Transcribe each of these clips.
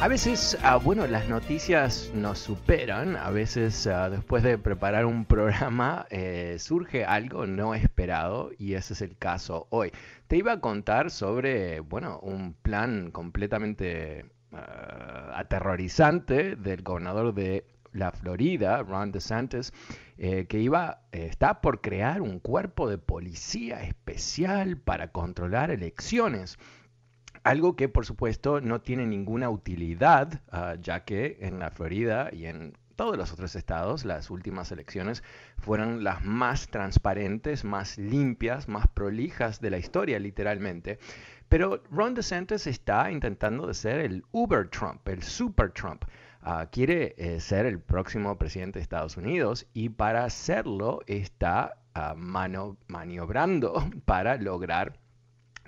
A veces, ah, bueno, las noticias nos superan. A veces, ah, después de preparar un programa, eh, surge algo no esperado y ese es el caso hoy. Te iba a contar sobre, bueno, un plan completamente ah, aterrorizante del gobernador de la Florida, Ron DeSantis, eh, que iba, eh, está por crear un cuerpo de policía especial para controlar elecciones. Algo que por supuesto no tiene ninguna utilidad, ah, ya que en la Florida y en todos los otros estados las últimas elecciones fueron las más transparentes, más limpias, más prolijas de la historia, literalmente. Pero Ron DeSantis está intentando de ser el Uber Trump, el Super Trump. Ah, quiere eh, ser el próximo presidente de Estados Unidos y para hacerlo está ah, maniobrando para lograr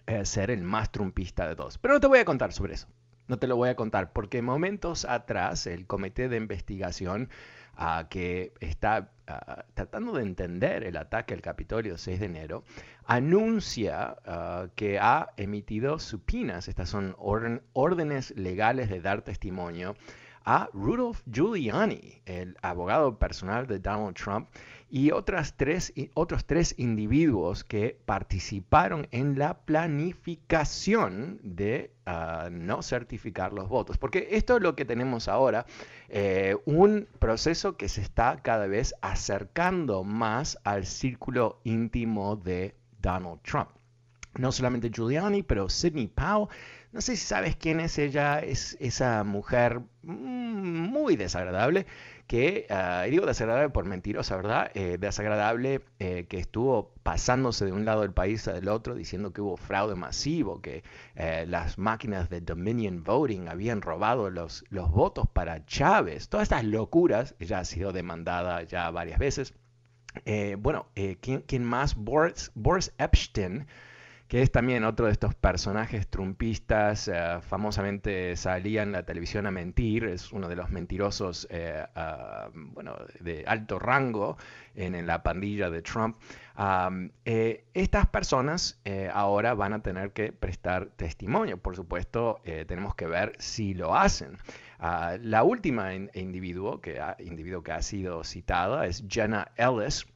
eh, ser el más trumpista de todos. Pero no te voy a contar sobre eso. No te lo voy a contar porque momentos atrás el comité de investigación uh, que está uh, tratando de entender el ataque al Capitolio 6 de enero anuncia uh, que ha emitido supinas, estas son orden, órdenes legales de dar testimonio a Rudolph Giuliani, el abogado personal de Donald Trump, y otras tres, otros tres individuos que participaron en la planificación de ah, no certificar los votos. Porque esto es lo que tenemos ahora, eh, un proceso que se está cada vez acercando más al círculo íntimo de Donald Trump. No solamente Giuliani, pero Sidney Powell no sé si sabes quién es ella, es esa mujer mm, muy desagradable, que, uh, digo desagradable por mentirosa, ¿verdad? Eh, desagradable eh, que estuvo pasándose de un lado del país al otro diciendo que hubo fraude masivo, que eh, las máquinas de Dominion Voting habían robado los, los votos para Chávez. Todas estas locuras, ella ha sido demandada ya varias veces. bueno, ¿quién, ¿quién, más? Boris, Boris Epstein que es también otro de estos personajes trumpistas, eh, famosamente salía en la televisión a mentir, es uno de los mentirosos eh, ah, bueno, de alto rango en, la pandilla de Trump. Eh, estas personas ahora van a tener que prestar testimonio, por supuesto, tenemos que ver si lo hacen. Ah, la última individuo que, ha, individuo que ha sido citada es Jenna Ellis,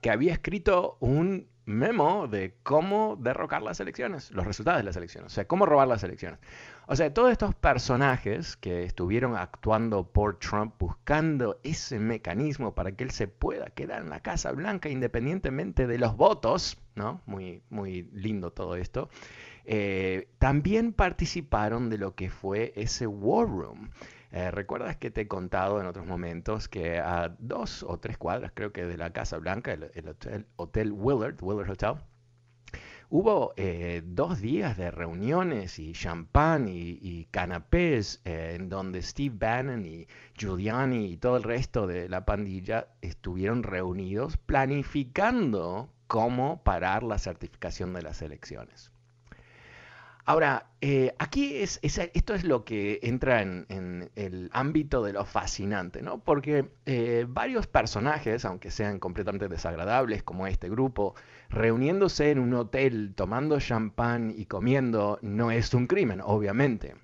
que había escrito un memo de cómo derrocar las elecciones, los resultados de las elecciones, o sea, cómo robar las elecciones. O sea, todos estos personajes que estuvieron actuando por Trump buscando ese mecanismo para que él se pueda quedar en la Casa Blanca independientemente de los votos, ¿no? Muy, muy lindo todo esto. Eh, también participaron de lo que fue ese War Room. Eh, ¿Recuerdas que te he contado en otros momentos que a dos o tres cuadras, creo que de la Casa Blanca, el, hotel, Willard, Willard Hotel, hubo eh, dos días de reuniones y champán y, canapés en donde Steve Bannon y Giuliani y todo el resto de la pandilla estuvieron reunidos planificando cómo parar la certificación de las elecciones. Ahora, eh, aquí es, esto es lo que entra en, el ámbito de lo fascinante, ¿no? Porque eh, varios personajes, aunque sean completamente desagradables, como este grupo, reuniéndose en un hotel, tomando champán y comiendo, no es un crimen, obviamente.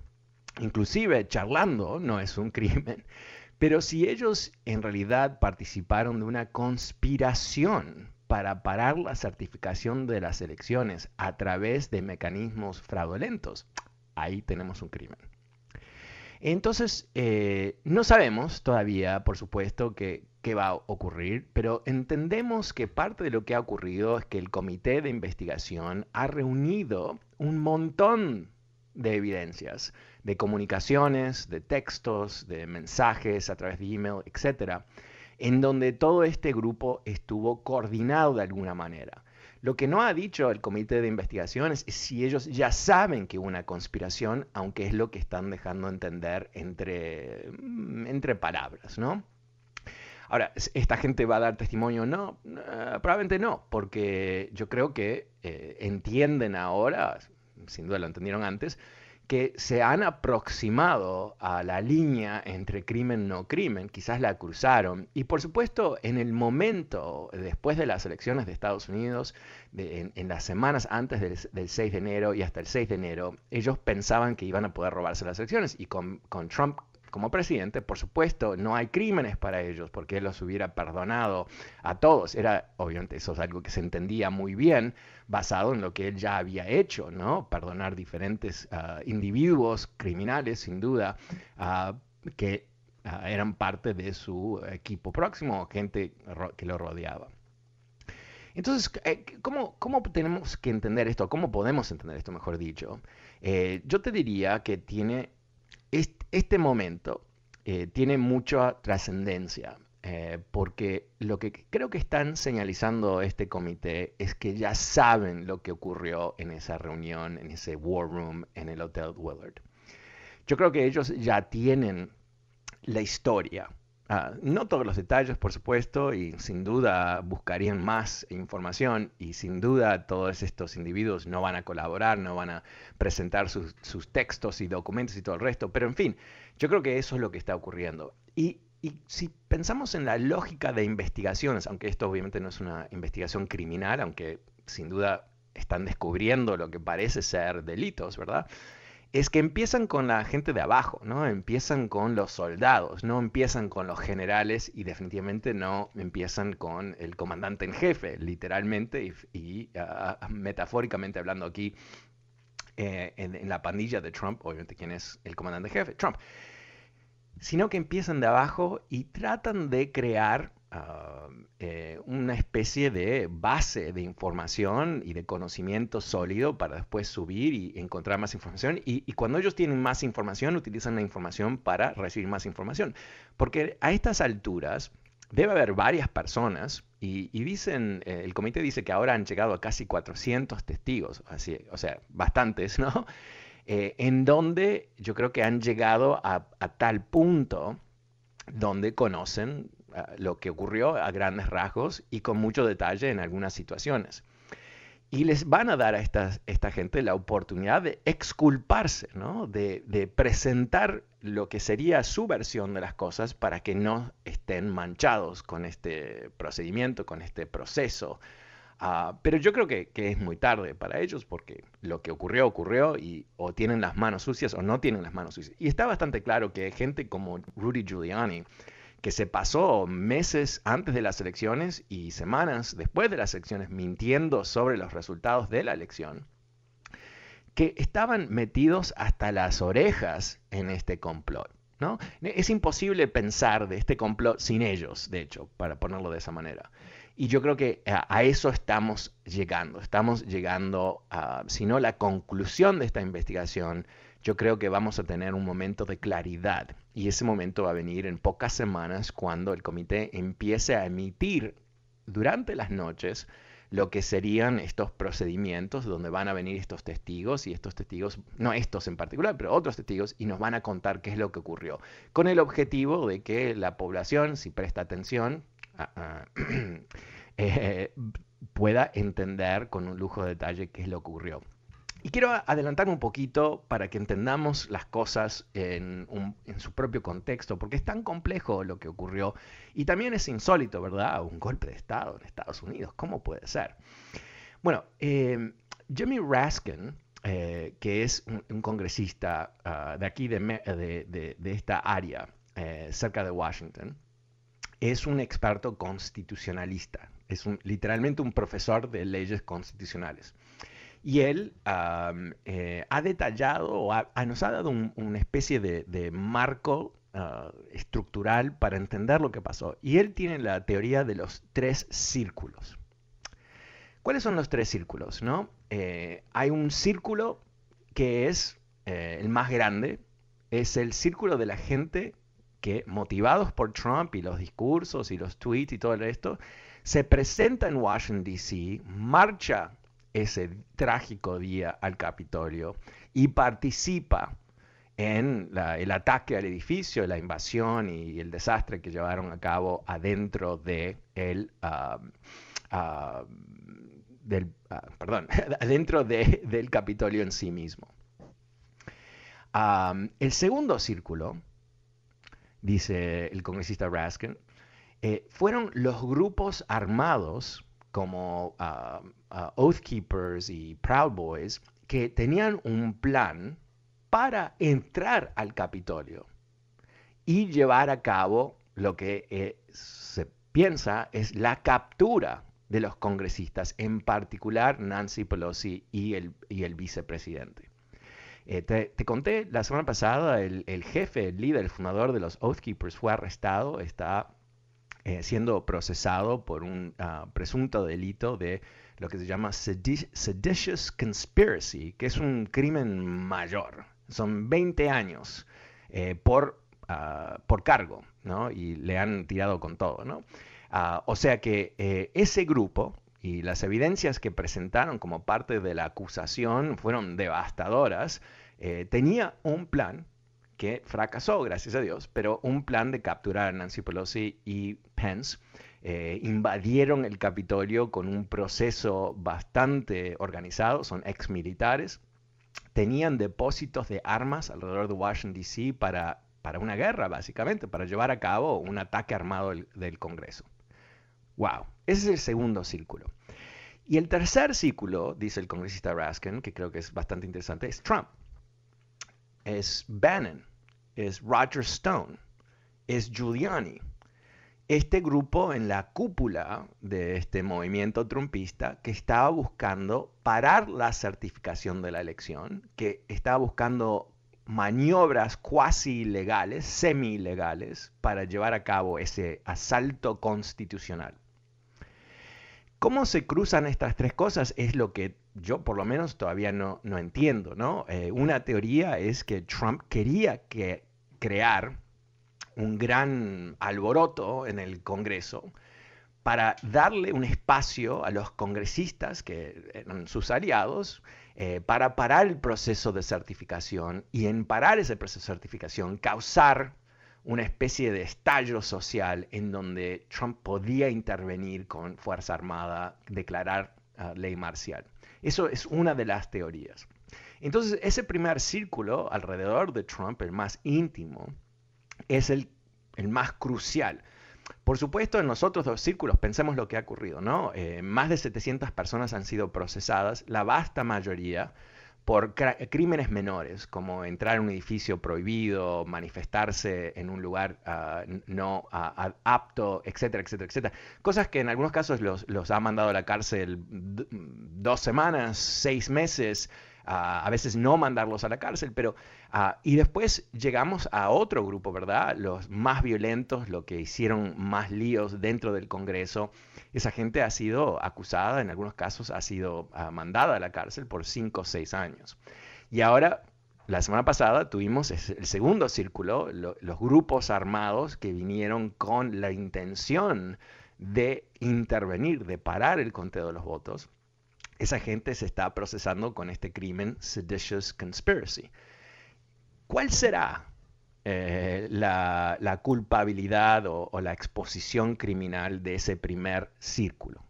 Inclusive charlando no es un crimen. Pero si ellos en realidad participaron de una conspiración para parar la certificación de las elecciones a través de mecanismos fraudulentos, ahí tenemos un crimen. Entonces, eh, no sabemos todavía, por supuesto, qué va a ocurrir, pero entendemos que parte de lo que ha ocurrido es que el comité de investigación ha reunido un montón de evidencias, de comunicaciones, de textos, de mensajes a través de email, etcétera, en donde todo este grupo estuvo coordinado de alguna manera. Lo que no ha dicho el comité de investigaciones es si ellos ya saben que hubo una conspiración, aunque es lo que están dejando entender entre, mm, entre palabras, ¿no? Ahora, ¿esta gente va a dar testimonio? No, probablemente no, porque yo creo que eh, entienden ahora, sin duda lo entendieron antes, que se han aproximado a la línea entre crimen no crimen, quizás la cruzaron. Y por supuesto, en el momento, después de las elecciones de Estados Unidos, en, las semanas antes del, 6 de enero y hasta el 6 de enero, ellos pensaban que iban a poder robarse las elecciones. Y con, con Trump como presidente, por supuesto, no hay crímenes para ellos, porque él los hubiera perdonado a todos. Era, obviamente, eso es algo que se entendía muy bien, basado en lo que él ya había hecho, ¿no? Perdonar diferentes ah, individuos criminales, sin duda, ah, que ah, eran parte de su equipo próximo, gente que lo rodeaba. Entonces, eh, ¿cómo, ¿cómo, tenemos que entender esto? ¿Cómo podemos entender esto, mejor dicho? Eh, yo te diría que tiene este momento eh, tiene mucha trascendencia, eh, porque lo que creo que están señalizando este comité es que ya saben lo que ocurrió en esa reunión, en ese war room en el Hotel Willard. Yo creo que ellos ya tienen la historia Ah, no todos los detalles, por supuesto, y sin duda buscarían más información y sin duda todos estos individuos no van a colaborar, no van a presentar sus, textos y documentos y todo el resto, pero en fin, yo creo que eso es lo que está ocurriendo. Y, y si pensamos en la lógica de investigaciones, aunque esto obviamente no es una investigación criminal, aunque sin duda están descubriendo lo que parece ser delitos, ¿verdad? Es que empiezan con la gente de abajo, ¿no? Empiezan con los soldados, no empiezan con los generales y definitivamente no empiezan con el comandante en jefe, literalmente y, ah, ah, metafóricamente hablando aquí eh, en, la pandilla de Trump, obviamente quién es el comandante en jefe, Trump, sino que empiezan de abajo y tratan de crear Ah, eh, una especie de base de información y de conocimiento sólido para después subir y encontrar más información. Y, cuando ellos tienen más información, utilizan la información para recibir más información. Porque a estas alturas debe haber varias personas y, dicen, eh, el comité dice que ahora han llegado a casi 400 testigos, así, o sea, bastantes, ¿no? Eh, en donde yo creo que han llegado a, a tal punto donde conocen lo que ocurrió a grandes rasgos y con mucho detalle en algunas situaciones. Y les van a dar a esta, esta gente la oportunidad de exculparse, ¿no? de, de, presentar lo que sería su versión de las cosas para que no estén manchados con este procedimiento, con este proceso. Ah, pero yo creo que, que, es muy tarde para ellos porque lo que ocurrió ocurrió y o tienen las manos sucias o no tienen las manos sucias. Y está bastante claro que gente como Rudy Giuliani, que se pasó meses antes de las elecciones y semanas después de las elecciones mintiendo sobre los resultados de la elección, que estaban metidos hasta las orejas en este complot. ¿no? Es imposible pensar de este complot sin ellos, de hecho, para ponerlo de esa manera. Y yo creo que a, eso estamos llegando. Estamos llegando a, si no la conclusión de esta investigación, yo creo que vamos a tener un momento de claridad y ese momento va a venir en pocas semanas cuando el comité empiece a emitir durante las noches lo que serían estos procedimientos donde van a venir estos testigos y estos testigos, no estos en particular, pero otros testigos, y nos van a contar qué es lo que ocurrió, con el objetivo de que la población, si presta atención, ah, ah, eh, pueda entender con un lujo de detalle qué es lo que ocurrió. Y quiero adelantar un poquito para que entendamos las cosas en, su propio contexto, porque es tan complejo lo que ocurrió y también es insólito, ¿verdad? Un golpe de Estado en Estados Unidos, ¿cómo puede ser? Bueno, eh, Jimmy Raskin, eh, que es un, congresista ah, de aquí, de, esta área, eh, cerca de Washington, es un experto constitucionalista, es literalmente un profesor de leyes constitucionales. Y él eh, ha detallado, o nos ha dado una especie de, marco ah, estructural para entender lo que pasó. Y él tiene la teoría de los tres círculos. ¿Cuáles son los tres círculos? No? Eh, hay un círculo que es eh, el más grande, es el círculo de la gente que, motivados por Trump y los discursos y los tweets y todo el resto, se presenta en Washington, D.C., marcha ese trágico día al Capitolio y participa en el ataque al edificio, la invasión y el desastre que llevaron a cabo adentro de el, ah, ah, del, ah, perdón, adentro del Capitolio en sí mismo. el segundo círculo, dice el congresista Raskin, eh, fueron los grupos armados como uh, uh, Oath Keepers y Proud Boys, que tenían un plan para entrar al Capitolio y llevar a cabo lo que eh, se piensa es la captura de los congresistas, en particular Nancy Pelosi y el, el vicepresidente. Eh, te, conté la semana pasada, el, el, jefe, el líder, el fundador de los Oath Keepers fue arrestado, está eh, siendo procesado por un ah, presunto delito de lo que se llama seditious conspiracy, que es un crimen mayor. Son 20 años eh, por, ah, por cargo, ¿no? Y le han tirado con todo, ¿no? Ah, o sea que eh, ese grupo y las evidencias que presentaron como parte de la acusación fueron devastadoras, tenía un plan que fracasó, gracias a Dios, pero un plan de capturar a Nancy Pelosi y Eh, invadieron el Capitolio con un proceso bastante organizado, son ex militares, tenían depósitos de armas alrededor de Washington, D.C. Para, para una guerra, básicamente, para llevar a cabo un ataque armado del, del Congreso. ¡Wow! Ese es el segundo círculo. Y el tercer círculo, dice el congresista Raskin, que creo que es bastante interesante, es Trump es Bannon, es Roger Stone, es Giuliani. Este grupo en la cúpula de este movimiento trumpista que estaba buscando parar la certificación de la elección, que estaba buscando maniobras cuasi ilegales, semi ilegales, para llevar a cabo ese asalto constitucional. ¿Cómo se cruzan estas tres cosas? Es lo que yo por lo menos todavía no, no entiendo, ¿no? Eh, una teoría es que Trump quería que crear un gran alboroto en el Congreso para darle un espacio a los congresistas, que eran sus aliados, eh, para parar el proceso de certificación y en parar ese proceso de certificación causar una especie de estallo social en donde Trump podía intervenir con Fuerza Armada, declarar ah, ley marcial. Eso es una de las teorías. Entonces, ese primer círculo alrededor de Trump, el más íntimo, es el, el más crucial. Por supuesto, en nosotros dos círculos pensemos lo que ha ocurrido, ¿no? Eh, más de 700 personas han sido procesadas, la vasta mayoría por crímenes menores, como entrar en un edificio prohibido, manifestarse en un lugar ah, no ah, apto, etcétera, etcétera, etcétera. Cosas que en algunos casos los, los ha mandado a la cárcel dos semanas, seis meses, a veces no mandarlos a la cárcel, pero... y después llegamos a otro grupo, ¿verdad? Los más violentos, los que hicieron más líos dentro del Congreso. Esa gente ha sido acusada, en algunos casos ha sido mandada a la cárcel por cinco o seis años. Y ahora la semana pasada tuvimos el segundo círculo, los grupos armados que vinieron con la intención de intervenir, de parar el conteo de los votos esa gente se está procesando con este crimen seditious conspiracy. ¿Cuál será eh, la, culpabilidad o, la exposición criminal de ese primer círculo?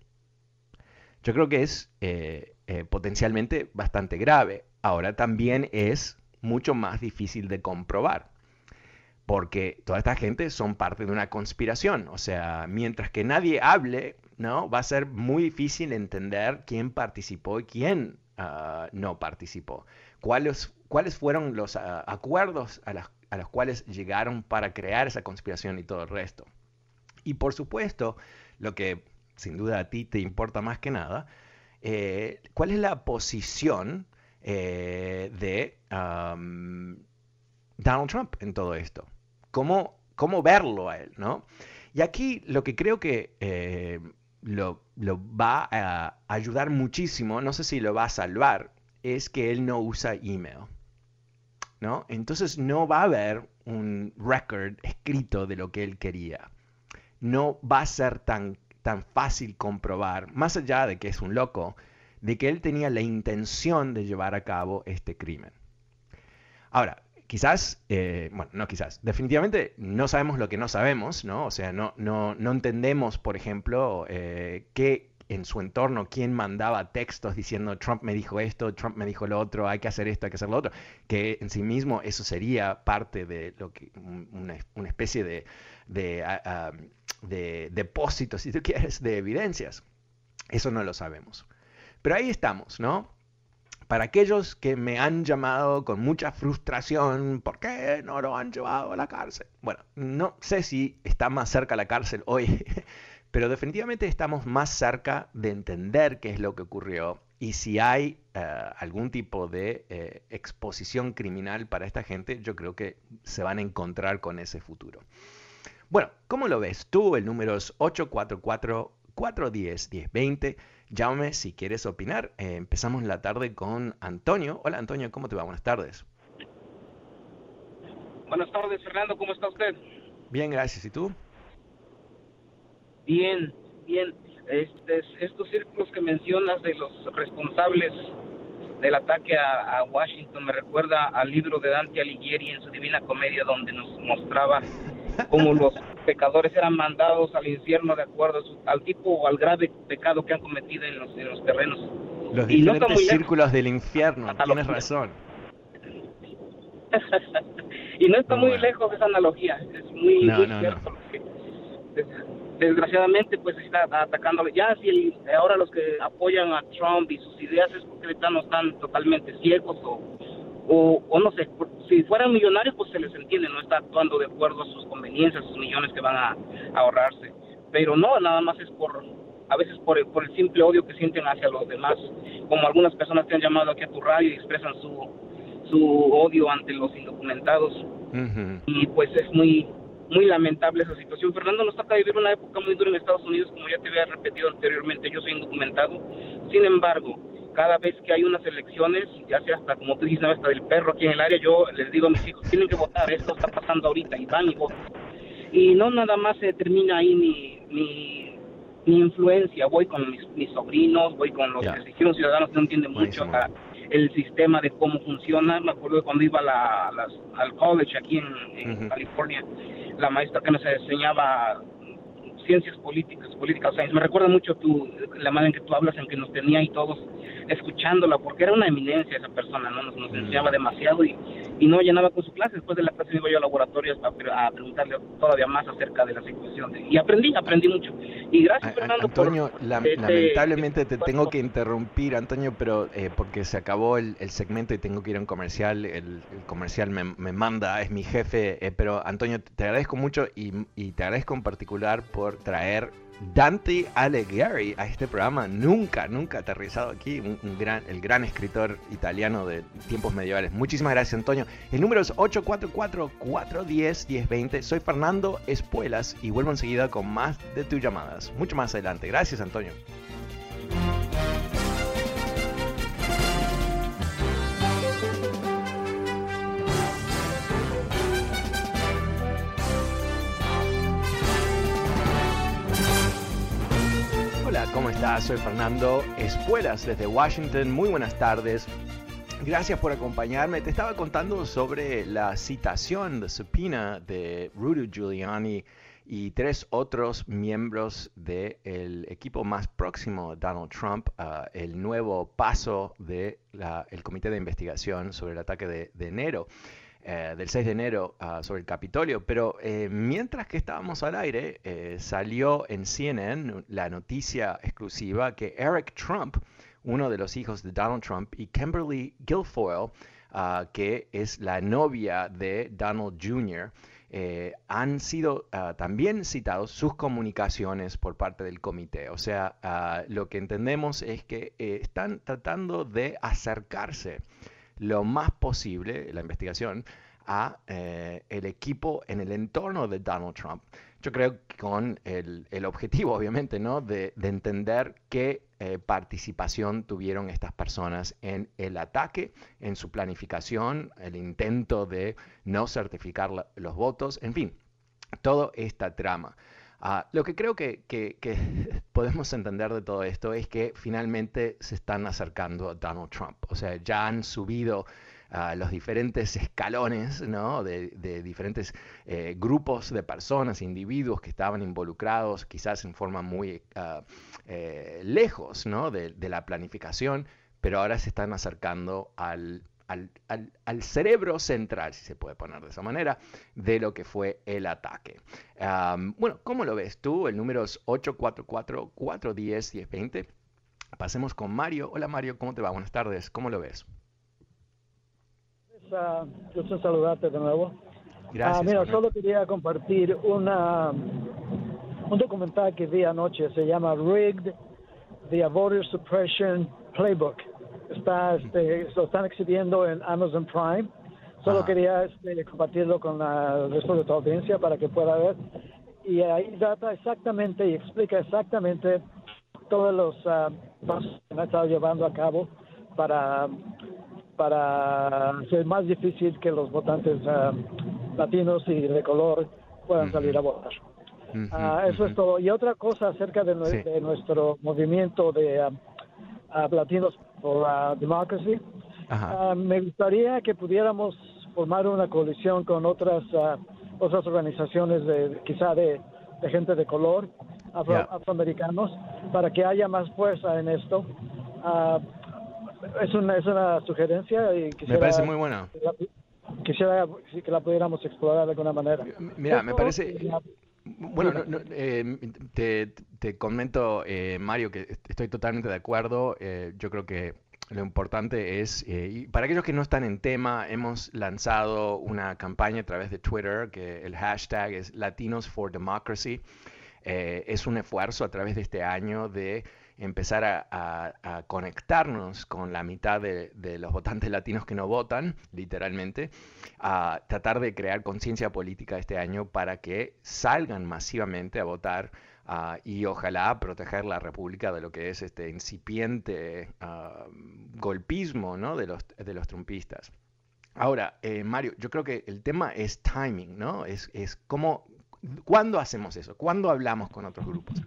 Yo creo que es eh, eh, potencialmente bastante grave. Ahora también es mucho más difícil de comprobar, porque toda esta gente son parte de una conspiración. O sea, mientras que nadie hable, ¿no? Va a ser muy difícil entender quién participó y quién ah, no participó. ¿Cuáles, cuáles fueron los ah, acuerdos a, a los cuales llegaron para crear esa conspiración y todo el resto. Y por supuesto, lo que sin duda a ti te importa más que nada, eh, ¿cuál es la posición eh, de Donald Trump en todo esto? ¿Cómo, ¿Cómo verlo a él? ¿no? Y aquí lo que creo que eh, lo, lo, va a ayudar muchísimo, no sé si lo va a salvar, es que él no usa email. Entonces no va a haber un record escrito de lo que él quería. No va a ser tan, tan fácil comprobar, más allá de que es un loco, de que él tenía la intención de llevar a cabo este crimen. Ahora, quizás, eh, bueno, no quizás, definitivamente no sabemos lo que no sabemos, ¿no? O sea, no, no, no entendemos, por ejemplo, eh, qué en su entorno, quién mandaba textos diciendo Trump me dijo esto, Trump me dijo lo otro, hay que hacer esto, hay que hacer lo otro, que en sí mismo eso sería parte de lo que una, una especie de, de, uh, de depósito, si tú quieres, de evidencias. Eso no lo sabemos. Pero ahí estamos, ¿no? Para aquellos que me han llamado con mucha frustración, ¿por qué no lo han llevado a la cárcel? Bueno, no sé si está más cerca la cárcel hoy, pero definitivamente estamos más cerca de entender qué es lo que ocurrió y si hay uh, algún tipo de eh, exposición criminal para esta gente, yo creo que se van a encontrar con ese futuro. Bueno, ¿cómo lo ves tú? El número es 844-410-1020. Llámame si quieres opinar. Eh, empezamos la tarde con Antonio. Hola Antonio, ¿cómo te va? Buenas tardes. Buenas tardes, Fernando. ¿Cómo está usted? Bien, gracias. ¿Y tú? Bien, bien. Este, estos círculos que mencionas de los responsables del ataque a, a, Washington me recuerda al libro de Dante Alighieri en su Divina Comedia donde nos mostraba como los pecadores eran mandados al infierno de acuerdo al tipo o al grave pecado que han cometido en los, en los terrenos. Los diferentes no círculos del infierno, tienes razón. y no está muy, lejos esa analogía, es muy, no, muy no, cierto. Desgraciadamente, pues está atacando. Ya si el, ahora los que apoyan a Trump y sus ideas es porque no están totalmente ciegos o o, o no sé, si fueran millonarios pues se les entiende, no está actuando de acuerdo a sus conveniencias, sus millones que van a, ahorrarse, pero no, nada más es por, a veces por, por el simple odio que sienten hacia los demás, como algunas personas que han llamado aquí a tu radio y expresan su, su odio ante los indocumentados, y pues es muy, muy lamentable esa situación. Fernando nos toca vivir una época muy dura en Estados Unidos, como ya te había repetido anteriormente, yo soy indocumentado, sin embargo, cada vez que hay unas elecciones, ya sea hasta como tú dices, hasta del perro aquí en el área, yo les digo a mis hijos, tienen que votar, esto está pasando ahorita, y van y votan. Y no nada más se termina ahí mi, mi, mi influencia, voy con mis, mis, sobrinos, voy con los que se ciudadanos que no entienden mucho Buenísimo. El sistema de cómo funciona. Me acuerdo cuando iba a la- las- al college aquí en. California, la maestra que nos enseñaba ciencias políticas, political science. Me recuerda mucho tu, la manera en que tú hablas, en que nos tenía y todos escuchándola, porque era una eminencia esa persona, ¿no? Nos, nos Mm. enseñaba demasiado y, y no llenaba con su clase. Después de la clase iba yo a laboratorios a, a preguntarle todavía más acerca de la situación. de- y aprendí, aprendí mucho. Y gracias, a- Fernando, por Antonio, la- este- lamentablemente te este tengo que interrumpir, Antonio, pero eh, porque se acabó el, el segmento y tengo que ir a un comercial. El, el comercial me, me manda, es mi jefe. eh, pero Antonio, te agradezco mucho y, y te agradezco en particular por traer Dante Alighieri a este programa. Nunca, nunca aterrizado aquí. Un, gran, el gran escritor italiano de tiempos medievales. Muchísimas gracias, Antonio. El número es 844-410-1020. Soy Fernando Espuelas y vuelvo enseguida con más de tus llamadas. Mucho más adelante. Gracias, Antonio. Estás? Soy Fernando Espuelas desde Washington. Muy buenas tardes. Gracias por acompañarme. Te estaba contando sobre la citación de subpoena de Rudy Giuliani y tres otros miembros del equipo más próximo a Donald Trump, uh, el nuevo paso del el Comité de Investigación sobre el ataque de, enero. Eh, del 6 de enero uh, sobre el Capitolio, pero eh, mientras que estábamos al aire, eh, salió en CNN la noticia exclusiva que Eric Trump, uno de los hijos de Donald Trump, y Kimberly Guilfoyle, uh, que es la novia de Donald Jr., han sido uh, también citados sus comunicaciones por parte del comité. O sea, lo que entendemos es que están tratando de acercarse lo más posible, la investigación, a eh, el equipo en el entorno de Donald Trump. Yo creo que con el, el objetivo, obviamente, ¿no? de, de entender qué eh, participación tuvieron estas personas en el ataque, en su planificación, el intento de no certificar los votos, en fin, toda esta trama. Uh, lo que creo que, que, que, podemos entender de todo esto es que finalmente se están acercando a Donald Trump. O sea, ya han subido uh, los diferentes escalones ¿no? de, diferentes eh, grupos de personas, individuos que estaban involucrados, quizás en forma muy uh, eh, lejos ¿no? de, la planificación, pero ahora se están acercando al, al, al, al, cerebro central, si se puede poner de esa manera, de lo que fue el ataque. Um, bueno, ¿cómo lo ves tú? El número es 844-410-1020. Pasemos con Mario. Hola Mario, ¿cómo te va? Buenas tardes, ¿cómo lo ves? Uh, gusto saludarte de nuevo. Gracias. Uh, mira, solo quería compartir una, un documental que vi anoche, se llama Rigged, The Voter Suppression Playbook. Está, este, lo están exhibiendo en Amazon Prime. Solo Ajá. quería este, compartirlo con la, el resto de tu audiencia para que pueda ver. Y ahí data exactamente y explica exactamente todos los uh, pasos que han estado llevando a cabo para para hacer más difícil que los votantes uh, latinos y de color puedan uh -huh. salir a votar. -huh. eso es todo. Y otra cosa acerca de, sí. de nuestro movimiento de latinos democracy, me gustaría que pudiéramos formar una coalición con otras otras organizaciones de quizá de, de gente de color afro, yeah. afroamericanos para que haya más fuerza en esto es una, es una sugerencia y quisiera, me parece muy buena. Quisiera que la pudiéramos explorar de alguna manera. Mira, me parece... Bueno, no, no, eh, te, te, comento, eh, Mario, que estoy totalmente de acuerdo. Eh, yo creo que lo importante es, eh, y para aquellos que no están en tema, hemos lanzado una campaña a través de Twitter, que el hashtag es Latinos for Democracy. es un esfuerzo a través de este año de empezar a, a, conectarnos con la mitad de, de, los votantes latinos que no votan, literalmente, a tratar de crear conciencia política este año para que salgan masivamente a votar uh, y ojalá proteger la República de lo que es este incipiente uh, golpismo ¿no? de, los, de los trumpistas. Ahora, eh, Mario, yo creo que el tema es timing, ¿no? Es, es cómo, ¿cuándo hacemos eso? ¿Cuándo hablamos con otros grupos?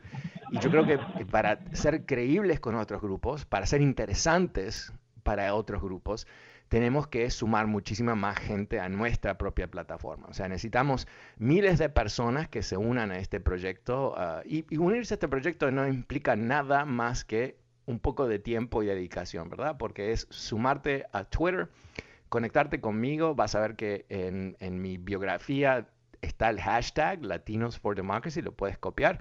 Y yo creo que para ser creíbles con otros grupos, para ser interesantes para otros grupos, tenemos que sumar muchísima más gente a nuestra propia plataforma. O sea, necesitamos miles de personas que se unan a este proyecto uh, y, unirse a este proyecto no implica nada más que un poco de tiempo y dedicación, ¿verdad? Porque es sumarte a Twitter, conectarte conmigo, vas a ver que en mi biografía está el hashtag Latinos for Democracy, lo puedes copiar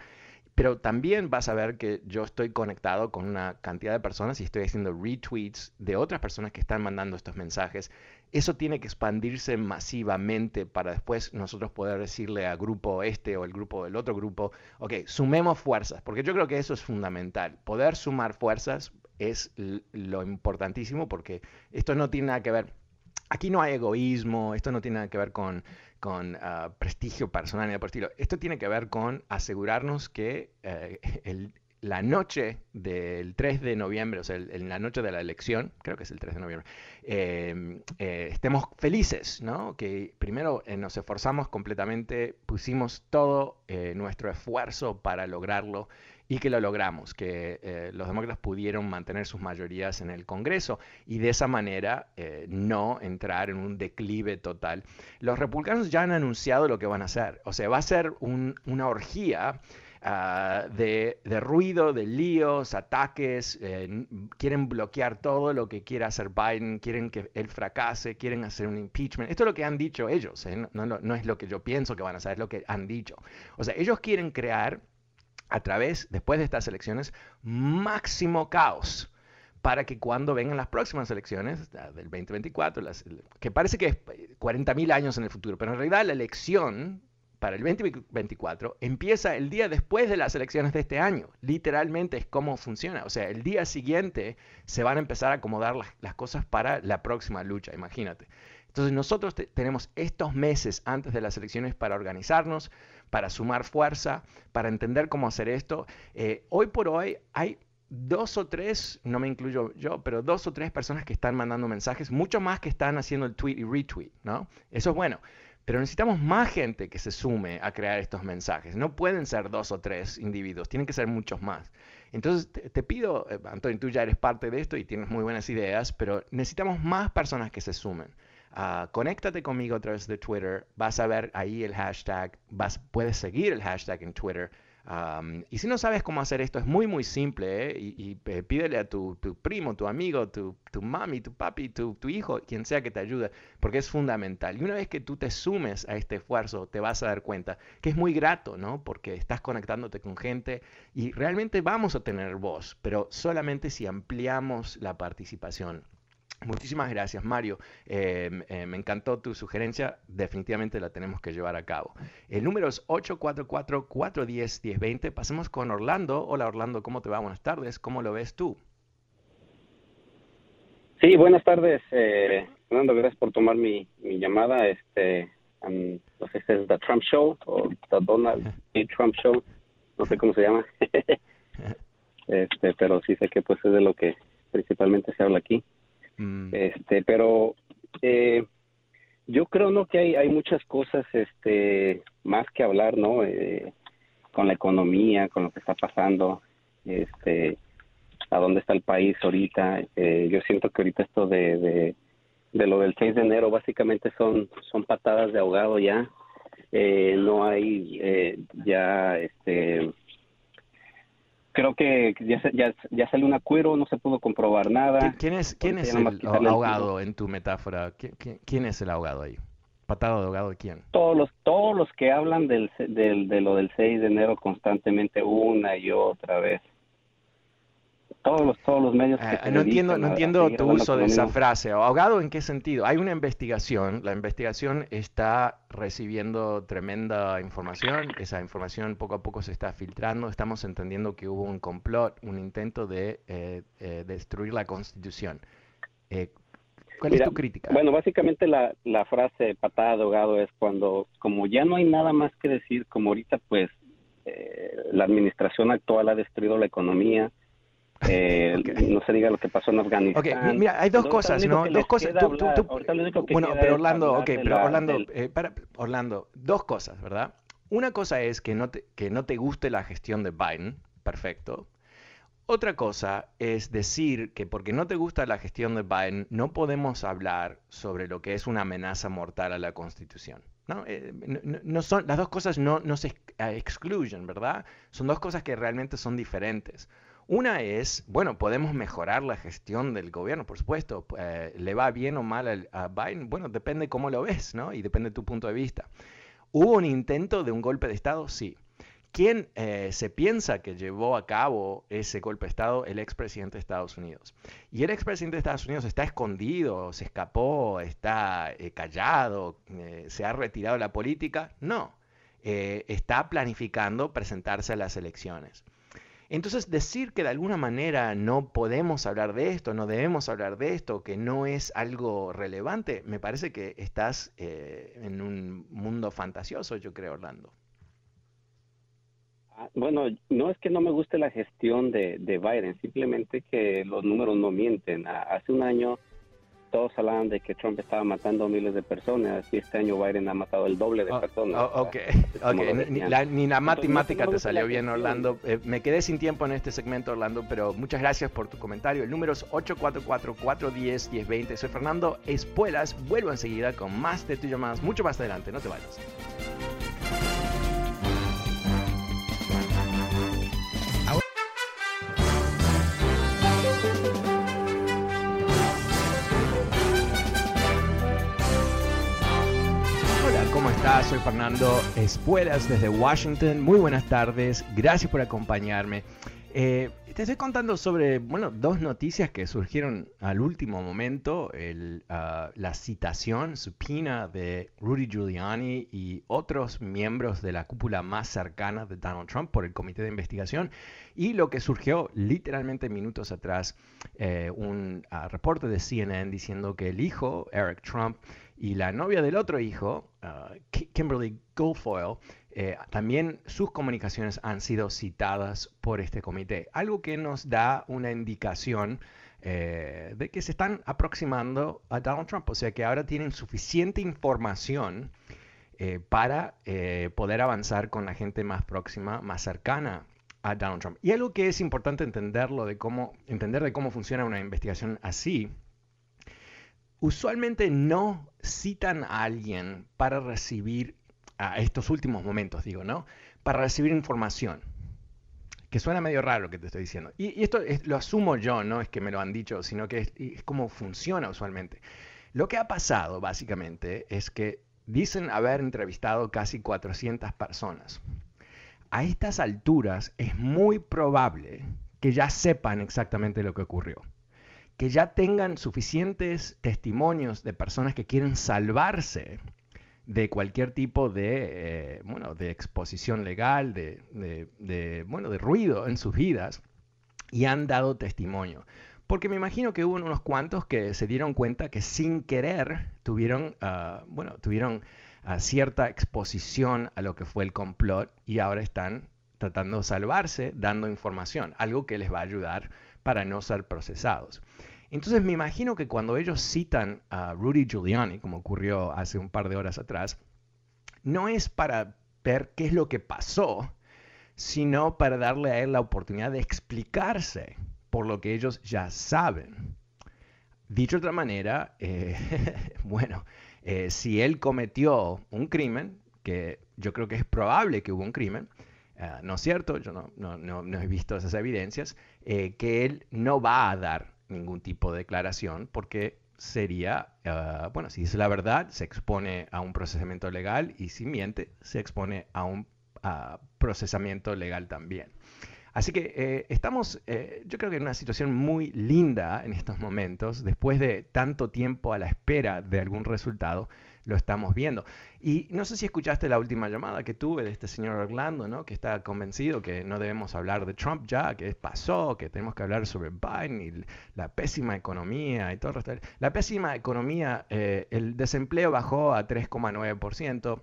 pero también vas a ver que yo estoy conectado con una cantidad de personas y estoy haciendo retweets de otras personas que están mandando estos mensajes. Eso tiene que expandirse masivamente para después nosotros poder decirle al grupo este o el grupo del otro grupo, ok, sumemos fuerzas, porque yo creo que eso es fundamental. Poder sumar fuerzas es lo importantísimo porque esto no tiene nada que ver Aquí no hay egoísmo, esto no tiene nada que ver con, con uh, prestigio personal ni por estilo. Esto tiene que ver con asegurarnos que uh, el, la noche del 3 de noviembre, o sea, en la noche de la elección, creo que es el 3 de noviembre, em, eh, estemos felices, ¿no? Que primero eh, nos esforzamos completamente, pusimos todo eh, nuestro esfuerzo para lograrlo y que lo logramos, que los demócratas pudieron mantener sus mayorías en el Congreso y de esa manera no entrar en un declive total. Los republicanos ya han anunciado lo que van a hacer, o sea, va a ser una orgía Ah, de, ruido, de líos, ataques, eh, quieren bloquear todo lo que quiera hacer Biden, quieren que él fracase, quieren hacer un impeachment. Esto es lo que han dicho ellos, ¿eh? no, no, es lo que yo pienso que van a hacer, es lo que han dicho. O sea, ellos quieren crear a través, después de estas elecciones, máximo caos para que cuando vengan las próximas elecciones del 2024, que parece que es 40.000 años en el futuro, pero en realidad la elección para el 2024 empieza el día después de las elecciones de este año. Literalmente es cómo funciona. O sea, el día siguiente se van a empezar a acomodar las, cosas para la próxima lucha, imagínate. Entonces nosotros tenemos estos meses antes de las elecciones para organizarnos, para sumar fuerza, para entender cómo hacer esto. Eh, hoy por hoy hay dos o tres, no me incluyo yo, pero dos o tres personas que están mandando mensajes, mucho más que están haciendo el tweet y retweet, ¿no? Eso es bueno. Pero necesitamos más gente que se sume a crear estos mensajes. No pueden ser dos o tres individuos, tienen que ser muchos más. Entonces te, pido, eh, Antonio, tú ya eres parte de esto y tienes muy buenas ideas, pero necesitamos más personas que se sumen. Uh, conéctate conmigo a través de Twitter, vas a ver ahí el hashtag, vas, puedes seguir el hashtag en Twitter y si no sabes cómo hacer esto, es muy, muy simple. ¿eh? Y, pídele a tu, primo, tu amigo, tu, tu mami, tu papi, tu, tu, hijo, quien sea que te ayude, porque es fundamental. Y una vez que tú te sumes a este esfuerzo, te vas a dar cuenta que es muy grato, ¿no? Porque estás conectándote con gente y realmente vamos a tener voz, pero solamente si ampliamos la participación. Muchísimas gracias, Mario. Em, em, me encantó tu sugerencia. Definitivamente la tenemos que llevar a cabo. El número es 844-410-1020. Pasemos con Orlando. Hola, Orlando. ¿Cómo te va? Buenas tardes. ¿Cómo lo ves tú? Sí, buenas tardes, eh, Fernando. Gracias por tomar mi, llamada. Este, um, no sé si es The Trump Show o The Donald Trump Show. No sé cómo se llama. este, pero sí sé que pues es de lo que principalmente se habla aquí. Mm. Este, pero eh, yo creo no que hay, hay muchas cosas este más que hablar, ¿no? Eh, con la economía, con lo que está pasando, este, a dónde está el país ahorita. Eh, yo siento que ahorita esto de, de, lo del 6 de enero básicamente son, son patadas de ahogado ya. no hay ya este creo que ya, ya, ya salió un acuerdo, no se pudo comprobar nada. ¿Quién es, quién es el ahogado en tu metáfora? ¿Quién, es el ahogado ahí? ¿Patado de ahogado de quién? Todos los, todos los que hablan del, del, de lo del 6 de enero constantemente una y otra vez todos los, todos los medios. Que no entiendo, no entiendo tu uso de esa frase. ¿Ahogado en qué sentido? Hay una investigación, la investigación está recibiendo tremenda información, esa información poco a poco se está filtrando, estamos entendiendo que hubo un complot, un intento de eh, eh, destruir la constitución. Eh, ¿Cuál es tu crítica? Bueno, básicamente la, la frase patada de ahogado es cuando, como ya no hay nada más que decir, como ahorita pues la administración actual ha destruido la economía, eh, no se diga lo que pasó en Afganistán. Okay, mira, hay dos cosas, ¿no? Dos cosas. bueno, pero Orlando, ok, pero Orlando, eh, para, Orlando, dos cosas, ¿verdad? Una cosa es que no, te, que no te guste la gestión de Biden, perfecto. Otra cosa es decir que porque no te gusta la gestión de Biden, no podemos hablar sobre lo que es una amenaza mortal a la Constitución. ¿no? Eh, no, son, las dos cosas no, no se excluyen, ¿verdad? Son dos cosas que realmente son diferentes. Una es, bueno, podemos mejorar la gestión del gobierno, por supuesto. Eh, ¿Le va bien o mal a Biden? Bueno, depende cómo lo ves, ¿no? Y depende de tu punto de vista. ¿Hubo un intento de un golpe de Estado? Sí. ¿Quién eh, se piensa que llevó a cabo ese golpe de Estado? El expresidente de Estados Unidos. Y el expresidente de Estados Unidos está escondido, se escapó, está eh, callado, se ha retirado de la política. No, está planificando presentarse a las elecciones. Entonces, decir que de alguna manera no podemos hablar de esto, no debemos hablar de esto, que no es algo relevante, me parece que estás eh, en un mundo fantasioso, yo creo, Orlando. Ah, bueno, no es que no me guste la gestión de, de Biden, simplemente que los números no mienten. Hace un año todos hablaban de que Trump estaba matando miles de personas y este año Biden ha matado el doble de oh, personas. Oh, ok, Ni, la, matemática te salió bien, Orlando. Eh, me quedé sin tiempo en este segmento, Orlando, pero muchas gracias por tu comentario. El número es 844-410-1020. Soy Fernando Espuelas. Vuelvo enseguida con más de tu llamadas, mucho más adelante. No te vayas. Soy Fernando Espuelas desde Washington. Muy buenas tardes. Gracias por acompañarme. Eh, te estoy contando sobre, bueno, dos noticias que surgieron al último momento. Ah, la citación, supina de Rudy Giuliani y otros miembros de la cúpula más cercana de Donald Trump por el comité de investigación. Y lo que surgió literalmente minutos atrás, eh, un ah, reporte de CNN diciendo que el hijo, Eric Trump, y la novia del otro hijo, uh, Kimberly Guilfoyle, eh, también sus comunicaciones han sido citadas por este comité, algo que nos da una indicación eh, de que se están aproximando a Donald Trump, o sea que ahora tienen suficiente información eh, para poder avanzar con la gente más próxima, más cercana a Donald Trump. Y algo que es importante entenderlo de cómo, entender de cómo funciona una investigación así usualmente no citan a alguien para recibir, a estos últimos momentos digo, ¿no? Para recibir información. Que suena medio raro lo que te estoy diciendo. Y, esto lo asumo yo, no es que me lo han dicho, sino que es, es como funciona usualmente. Lo que ha pasado básicamente es que dicen haber entrevistado casi 400 personas. A estas alturas es muy probable que ya sepan exactamente lo que ocurrió que ya tengan suficientes testimonios de personas que quieren salvarse de cualquier tipo de, eh, bueno, de exposición legal, de, bueno, de ruido en sus vidas, y han dado testimonio. Porque me imagino que hubo unos cuantos que se dieron cuenta que sin querer tuvieron, ah, bueno, tuvieron ah, cierta exposición a lo que fue el complot y ahora están tratando de salvarse dando información, algo que les va a ayudar para no ser procesados. Entonces me imagino que cuando ellos citan a Rudy Giuliani, como ocurrió hace un par de horas atrás, no es para ver qué es lo que pasó, sino para darle a él la oportunidad de explicarse por lo que ellos ya saben. Dicho de otra manera, eh, bueno, eh, si él cometió un crimen, que yo creo que es probable que hubo un crimen, Ah, no es cierto, yo no, he visto esas evidencias, eh, que él no va a dar ningún tipo de declaración porque sería, ah, bueno, si dice la verdad, se expone a un procesamiento legal y si miente, se expone a un procesamiento legal también. Así que eh, estamos, eh, yo creo que en una situación muy linda en estos momentos, después de tanto tiempo a la espera de algún resultado, lo estamos viendo. Y no sé si escuchaste la última llamada que tuve de este señor Orlando, ¿no? que está convencido que no debemos hablar de Trump ya, que pasó, que tenemos que hablar sobre Biden y la pésima economía y todo el resto. La pésima economía, eh, el desempleo bajó a 3,9%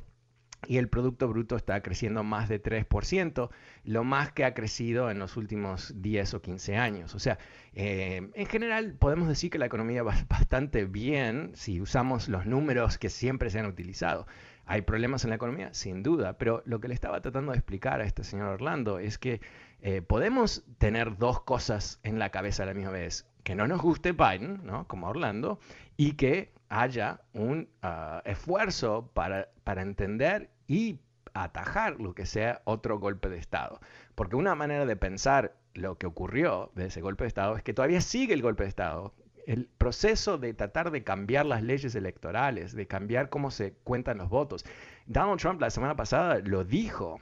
y el Producto Bruto está creciendo más de 3%, lo más que ha crecido en los últimos 10 o 15 años. O sea, eh, en general podemos decir que la economía va bastante bien si usamos los números que siempre se han utilizado. ¿Hay problemas en la economía? Sin duda, pero lo que le estaba tratando de explicar a este señor Orlando es que eh, podemos tener dos cosas en la cabeza a la misma vez. Que no nos guste Biden, ¿no? como Orlando, y que haya un ah, esfuerzo para, para entender y atajar lo que sea otro golpe de Estado. Porque una manera de pensar lo que ocurrió de ese golpe de Estado es que todavía sigue el golpe de Estado. El proceso de tratar de cambiar las leyes electorales, de cambiar cómo se cuentan los votos. Donald Trump la semana pasada lo dijo,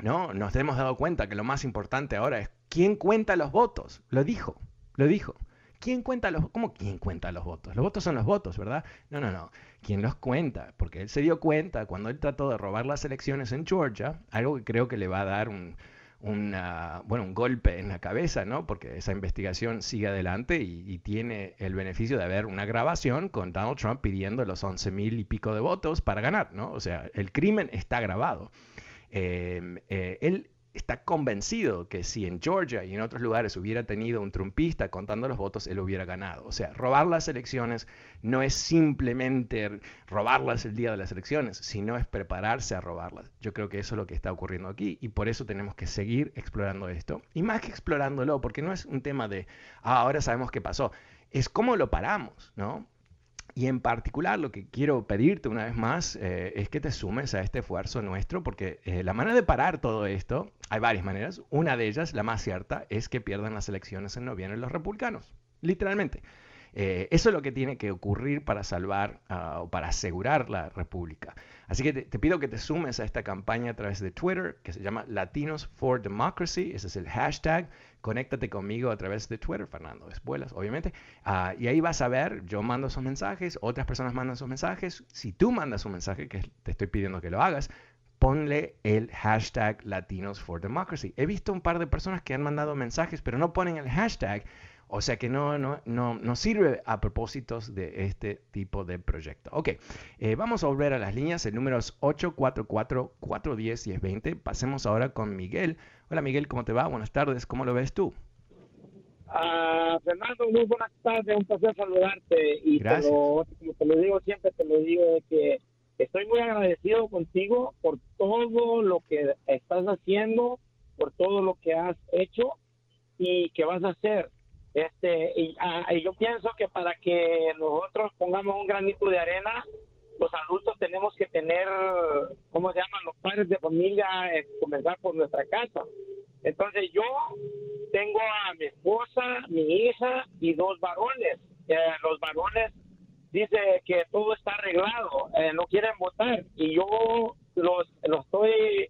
¿no? Nos hemos dado cuenta que lo más importante ahora es quién cuenta los votos. Lo dijo, lo dijo. ¿Quién cuenta los ¿Cómo quién cuenta los votos? Los votos son los votos, ¿verdad? No, no, no. ¿Quién los cuenta? Porque él se dio cuenta cuando él trató de robar las elecciones en Georgia, algo que creo que le va a dar un, bueno, un golpe en la cabeza, ¿no? Porque esa investigación sigue adelante y, tiene el beneficio de haber una grabación con Donald Trump pidiendo los 11 mil y pico de votos para ganar, ¿no? O sea, el crimen está grabado. Em, eh, él está convencido que si en Georgia y en otros lugares hubiera tenido un trumpista contando los votos, él hubiera ganado. O sea, robar las elecciones no es simplemente robarlas el día de las elecciones, sino es prepararse a robarlas. Yo creo que eso es lo que está ocurriendo aquí y por eso tenemos que seguir explorando esto. Y más que explorándolo, porque no es un tema de, ah, ahora sabemos qué pasó, es cómo lo paramos, ¿no? Y en particular lo que quiero pedirte una vez más eh, es que te sumes a este esfuerzo nuestro, porque eh, la manera de parar todo esto, hay varias maneras. Una de ellas, la más cierta, es que pierdan las elecciones en noviembre los republicanos, literalmente. Eh, eso es lo que tiene que ocurrir para salvar ah, o para asegurar la república. Así que te, pido que te sumes a esta campaña a través de Twitter, que se llama Latinos for Democracy. Ese es el hashtag. Conéctate conmigo a través de Twitter, Fernando Espuelas, obviamente. Ah, y ahí vas a ver, yo mando esos mensajes, otras personas mandan sus mensajes. Si tú mandas un mensaje, que te estoy pidiendo que lo hagas, ponle el hashtag Latinos for Democracy. He visto un par de personas que han mandado mensajes, pero no ponen el hashtag. O sea que no, no, no, no sirve a propósitos de este tipo de proyecto. Ok, eh, vamos a volver a las líneas. El número es 844-410-1020. Pasemos ahora con Miguel. Hola Miguel, ¿cómo te va? Buenas tardes, ¿cómo lo ves tú? Uh, Fernando, muy buenas tardes, un placer saludarte. Y Gracias. como te lo digo siempre, te lo digo de que estoy muy agradecido contigo por todo lo que estás haciendo, por todo lo que has hecho y que vas a hacer. Este, ah, y, yo pienso que para que nosotros pongamos un granito de arena, los adultos tenemos que tener, ¿cómo se llaman? Los padres de familia, eh, comenzar por nuestra casa. Entonces yo tengo a mi esposa, mi hija y dos varones. Eh, los varones dice que todo está arreglado, eh, no quieren votar y yo los, los estoy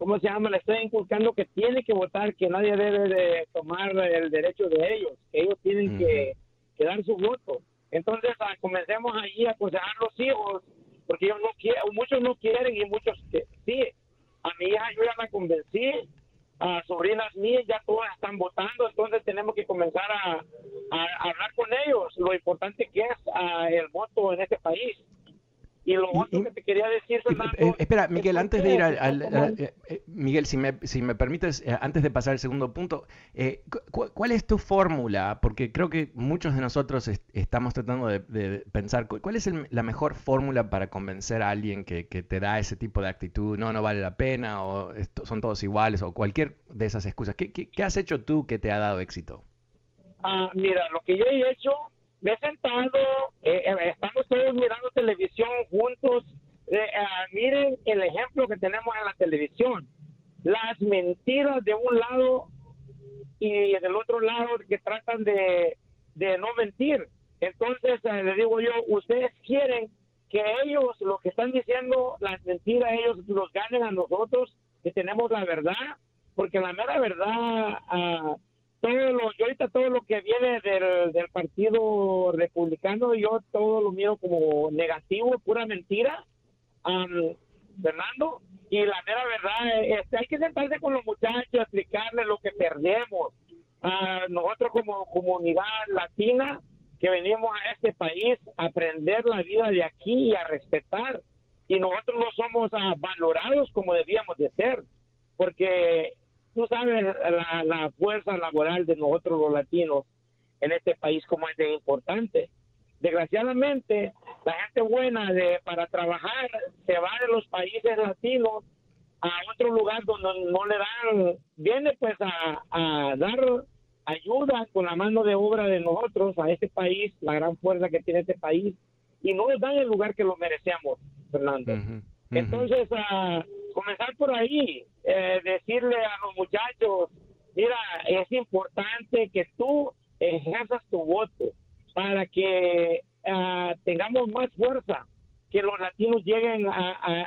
¿cómo se llama? Le estoy inculcando que tiene que votar, que nadie debe de tomar el derecho de ellos, que ellos tienen que, dar su voto. Entonces, ah, comencemos ahí a aconsejar los hijos, porque ellos no quieren, muchos no quieren y muchos sí. A mi hija yo ya la convencí, a sobrinas mías ya todas están votando, entonces tenemos que comenzar a, hablar con ellos, lo importante que es ah, el voto en este país. Y lo otro que te quería decir, Fernando... Eh, espera, Miguel, antes de ir al... Eh, eh, Miguel, si me, si me permites, antes de pasar al segundo punto, ¿cuál es tu fórmula? Porque creo que muchos de nosotros estamos tratando de, pensar, ¿cuál es la mejor fórmula para convencer a alguien que, que, te da ese tipo de actitud? No, no vale la pena, o son todos iguales, o cualquier de esas excusas. ¿Qué, qué, qué has hecho tú que te ha dado éxito? Ah, mira, lo que yo he hecho me he sentado, eh, eh, estamos todos mirando televisión juntos. Eh, ah, miren el ejemplo que tenemos en la televisión. Las mentiras de un lado y del otro lado que tratan de, de no mentir. Entonces, les digo yo, ustedes quieren que ellos, lo que están diciendo, las mentiras, ellos los ganen a nosotros, que tenemos la verdad, porque la mera verdad... Uh, todo lo, yo ahorita todo lo que viene del, del partido republicano, yo todo lo miro como negativo, pura mentira, Fernando. Y la mera verdad, este, hay que sentarse con los muchachos, explicarles lo que perdemos. a nosotros como comunidad latina que venimos a este país a aprender la vida de aquí y a respetar. Y nosotros no somos ah, valorados como debíamos de ser, porque tú sabes la, fuerza laboral de nosotros los latinos en este país como es de importante. Desgraciadamente, la gente buena de para trabajar se va de los países latinos a otro lugar donde no le dan, viene pues a, a dar ayuda con la mano de obra de nosotros a este país, la gran fuerza que tiene este país, y no les dan el lugar que lo merecemos, Fernando. Entonces, a comenzar por ahí, eh, decirle a los muchachos, mira, es importante que tú ejerzas tu voto para que ah, tengamos más fuerza, que los latinos lleguen a,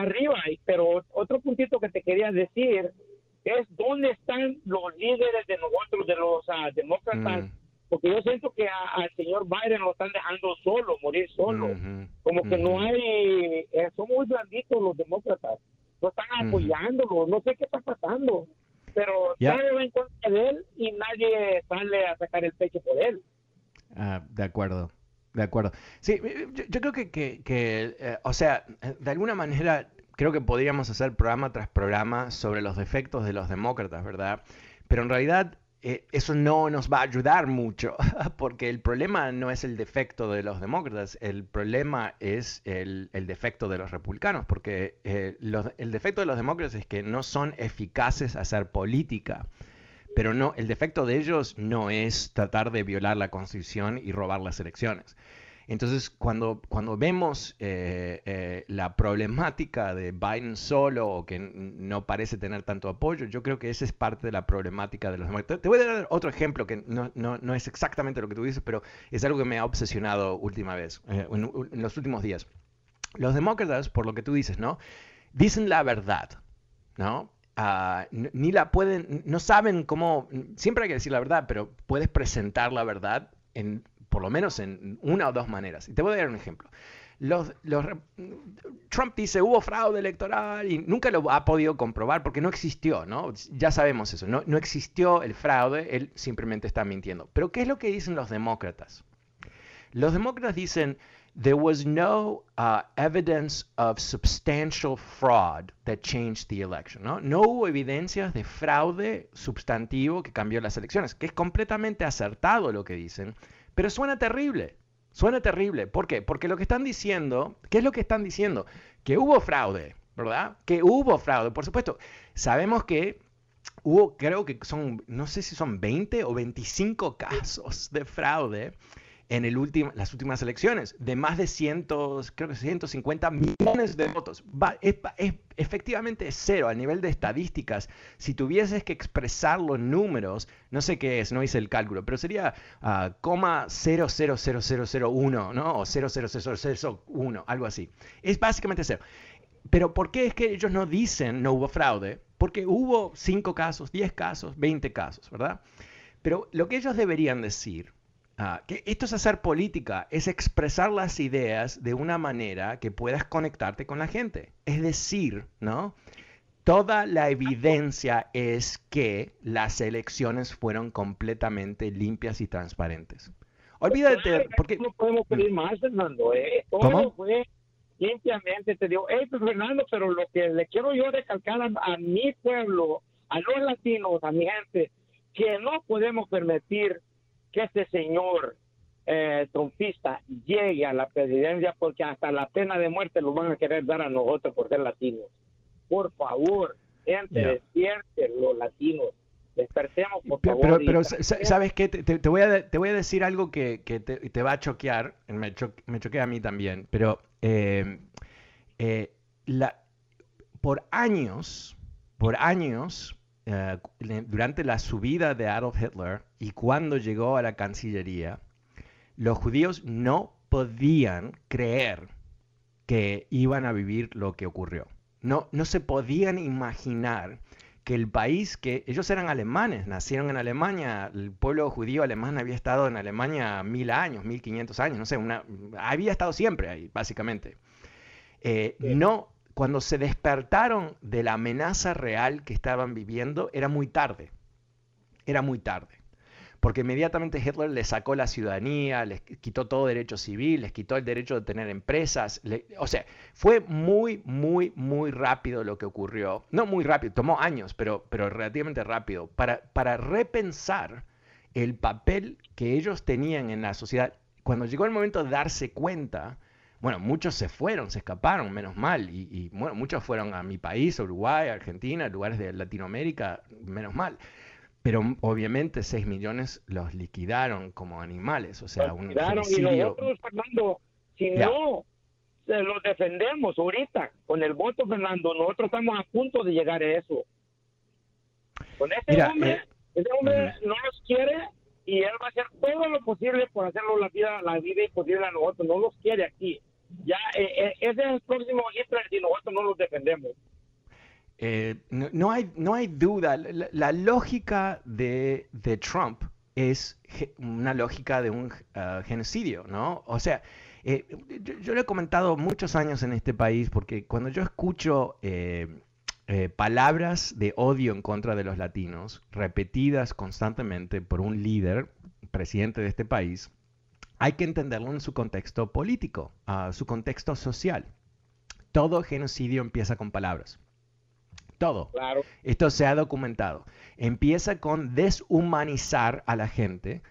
arriba. Pero otro puntito que te quería decir es dónde están los líderes de nosotros, de los uh, demócratas, mm. porque yo siento que al señor Biden lo están dejando solo, morir solo. Como que no hay, eh, son muy blanditos los demócratas no están apoyándolo, no sé qué está pasando, pero nadie va en contra de él y nadie sale a sacar el pecho por él. Ah, de acuerdo, de acuerdo. Sí, yo, creo que, que, eh, o sea, de alguna manera creo que podríamos hacer programa tras programa sobre los defectos de los demócratas, ¿verdad? Pero en realidad eh, eso no nos va a ayudar mucho, porque el problema no es el defecto de los demócratas, el problema es el, defecto de los republicanos, porque eh, el defecto de los demócratas es que no son eficaces a hacer política. Pero no, el defecto de ellos no es tratar de violar la constitución y robar las elecciones. Entonces, cuando, cuando vemos eh, eh, la problemática de Biden solo o que no parece tener tanto apoyo, yo creo que esa es parte de la problemática de los demócratas. Te voy a dar otro ejemplo que no, no, no es exactamente lo que tú dices, pero es algo que me ha obsesionado última vez, eh, en, los últimos días. Los demócratas, por lo que tú dices, ¿no? Dicen la verdad, ¿no? Ah, ni la pueden, no saben cómo, siempre hay que decir la verdad, pero puedes presentar la verdad en, por lo menos en una o dos maneras. Y te voy a dar un ejemplo. Los, los, Trump dice hubo fraude electoral y nunca lo ha podido comprobar porque no existió, ¿no? Ya sabemos eso, no, no existió el fraude, él simplemente está mintiendo. Pero ¿qué es lo que dicen los demócratas? Los demócratas dicen, there was no uh, evidence of substantial fraud that changed the election. ¿no? no hubo evidencias de fraude sustantivo que cambió las elecciones, que es completamente acertado lo que dicen, pero suena terrible. Suena terrible. ¿Por qué? Porque lo que están diciendo, ¿qué es lo que están diciendo? Que hubo fraude, ¿verdad? Que hubo fraude, por supuesto. Sabemos que hubo, creo que son, no sé si son 20 o 25 casos de fraude en el las últimas elecciones, de más de cientos, creo que 150 millones de votos. es, efectivamente es cero a nivel de estadísticas. Si tuvieses que expresar los números, no sé qué es, no hice el cálculo, pero sería uh, coma 00001, ¿no? O 00001, algo así. Es básicamente cero. Pero ¿por qué es que ellos no dicen no hubo fraude? Porque hubo 5 casos, 10 casos, 20 casos, ¿verdad? Pero lo que ellos deberían decir Ah, que esto es hacer política, es expresar las ideas de una manera que puedas conectarte con la gente. Es decir, ¿no? Toda la evidencia es que las elecciones fueron completamente limpias y transparentes. Olvídate, porque... No podemos pedir mm. más, Fernando. ¿eh? Todo fue limpiamente. Te digo, hey, pues, Fernando, pero lo que le quiero yo recalcar a, a mi pueblo, a los latinos, a mi gente, que no podemos permitir que este señor eh, trompista llegue a la presidencia porque hasta la pena de muerte lo van a querer dar a nosotros por ser latinos. Por favor, gente, los latinos. Despertemos, por favor. Pero, ¿sabes qué? Te, voy a, te voy a decir algo que, te, va a choquear. Me, me choquea a mí también. Pero eh, eh, la, por años, por años, eh, durante la subida de Adolf Hitler y cuando llegó a la Cancillería, los judíos no podían creer que iban a vivir lo que ocurrió. No, no se podían imaginar que el país que ellos eran alemanes, nacieron en Alemania, el pueblo judío alemán había estado en Alemania mil años, mil quinientos años, no sé, una, había estado siempre ahí, básicamente. Eh, no cuando se despertaron de la amenaza real que estaban viviendo, era muy tarde. Era muy tarde. Porque inmediatamente Hitler les sacó la ciudadanía, les quitó todo derecho civil, les quitó el derecho de tener empresas. o sea, fue muy, muy, muy rápido lo que ocurrió. No muy rápido, tomó años, pero, pero relativamente rápido. Para, para repensar el papel que ellos tenían en la sociedad. Cuando llegó el momento de darse cuenta bueno, muchos se fueron, se escaparon, menos mal, y, bueno, muchos fueron a mi país, Uruguay, Argentina, lugares de Latinoamérica, menos mal. Pero obviamente 6 millones los liquidaron como animales, o sea, un genocidio. Y nosotros, Fernando, si no se los defendemos ahorita con el voto, Fernando, nosotros estamos a punto de llegar a eso. Con este hombre, eh, ese hombre no nos quiere y él va a hacer todo lo posible por hacerlo la vida, la vida imposible a nosotros, no los quiere aquí ya eh, eh, ese es el próximo Hitler y nosotros no los defendemos. Eh, no, hay, no hay duda, la, lógica de, de, Trump es una lógica de un uh, genocidio, ¿no? O sea, yo, lo he comentado muchos años en este país porque cuando yo escucho palabras de odio en contra de los latinos, repetidas constantemente por un líder, presidente de este país, hay que entenderlo en su contexto político, su contexto social. Todo genocidio empieza con palabras. Todo. Claro. Esto se ha documentado. Empieza con deshumanizar a la gente,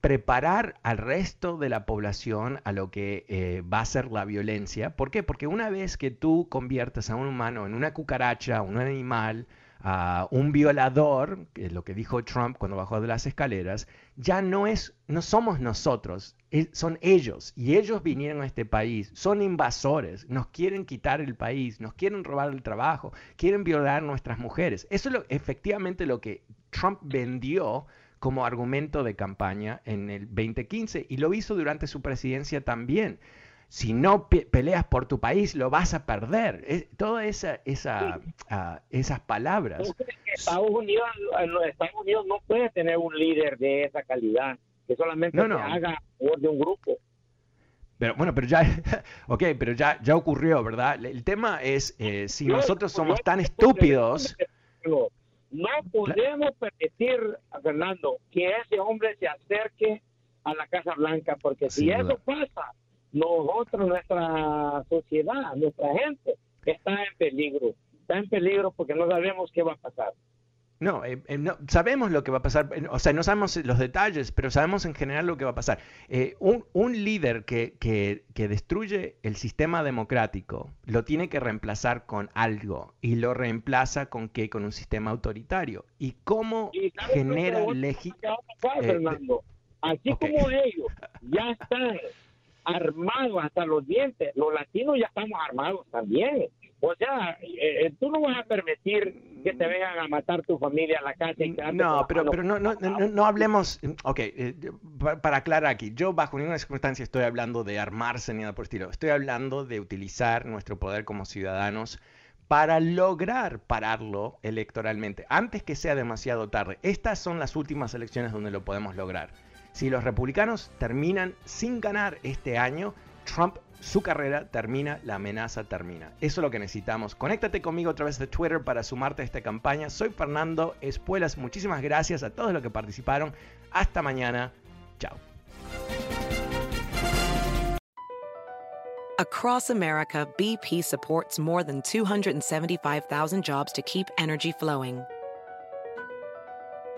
preparar al resto de la población a lo que eh, va a ser la violencia. ¿Por qué? Porque una vez que tú conviertes a un humano en una cucaracha, un animal, a un violador, que es lo que dijo Trump cuando bajó de las escaleras, ya no es, no somos nosotros, son ellos. Y ellos vinieron a este país, son invasores, nos quieren quitar el país, nos quieren robar el trabajo, quieren violar nuestras mujeres. Eso es lo, efectivamente lo que Trump vendió como argumento de campaña en el 2015 y lo hizo durante su presidencia también si no peleas por tu país, lo vas a perder. todas esa, esa, ah, esas palabras. Estados Unidos, Estados Unidos no puede tener un líder de esa calidad, que solamente no, haga de un grupo. Pero bueno, pero ya, ok, pero ya, ya ocurrió, ¿verdad? El tema es eh, si nosotros somos tan estúpidos. No podemos permitir, Fernando, que ese hombre se acerque a la Casa Blanca, porque si eso pasa, nosotros, nuestra sociedad, nuestra gente, está en peligro. Está en peligro porque no sabemos qué va a pasar. No, eh, eh, no, sabemos lo que va a pasar, o sea, no sabemos los detalles, pero sabemos en general lo que va a pasar. Eh, un, un, líder que, que, que, destruye el sistema democrático lo tiene que reemplazar con algo, y lo reemplaza con qué? Con un sistema autoritario. ¿Y cómo genera legitimación? Así como ellos ya están armados hasta los dientes. Los latinos ya estamos armados también. O sea, eh, eh, tú no vas a permitir que te vengan a matar tu familia a la casa. Y no, pero, pero no, no, no, hablemos. Ok, eh, para aclarar aquí, yo bajo ninguna circunstancia estoy hablando de armarse ni nada por el estilo. Estoy hablando de utilizar nuestro poder como ciudadanos para lograr pararlo electoralmente, antes que sea demasiado tarde. Estas son las últimas elecciones donde lo podemos lograr. Si los republicanos terminan sin ganar este año, Trump, su carrera termina, la amenaza termina. Eso es lo que necesitamos. Conéctate conmigo a través de Twitter para sumarte a esta campaña. Soy Fernando Espuelas. Muchísimas gracias a todos los que participaron. Hasta mañana. Chao. Across America, BP supports more than 275,000 jobs to keep energy flowing.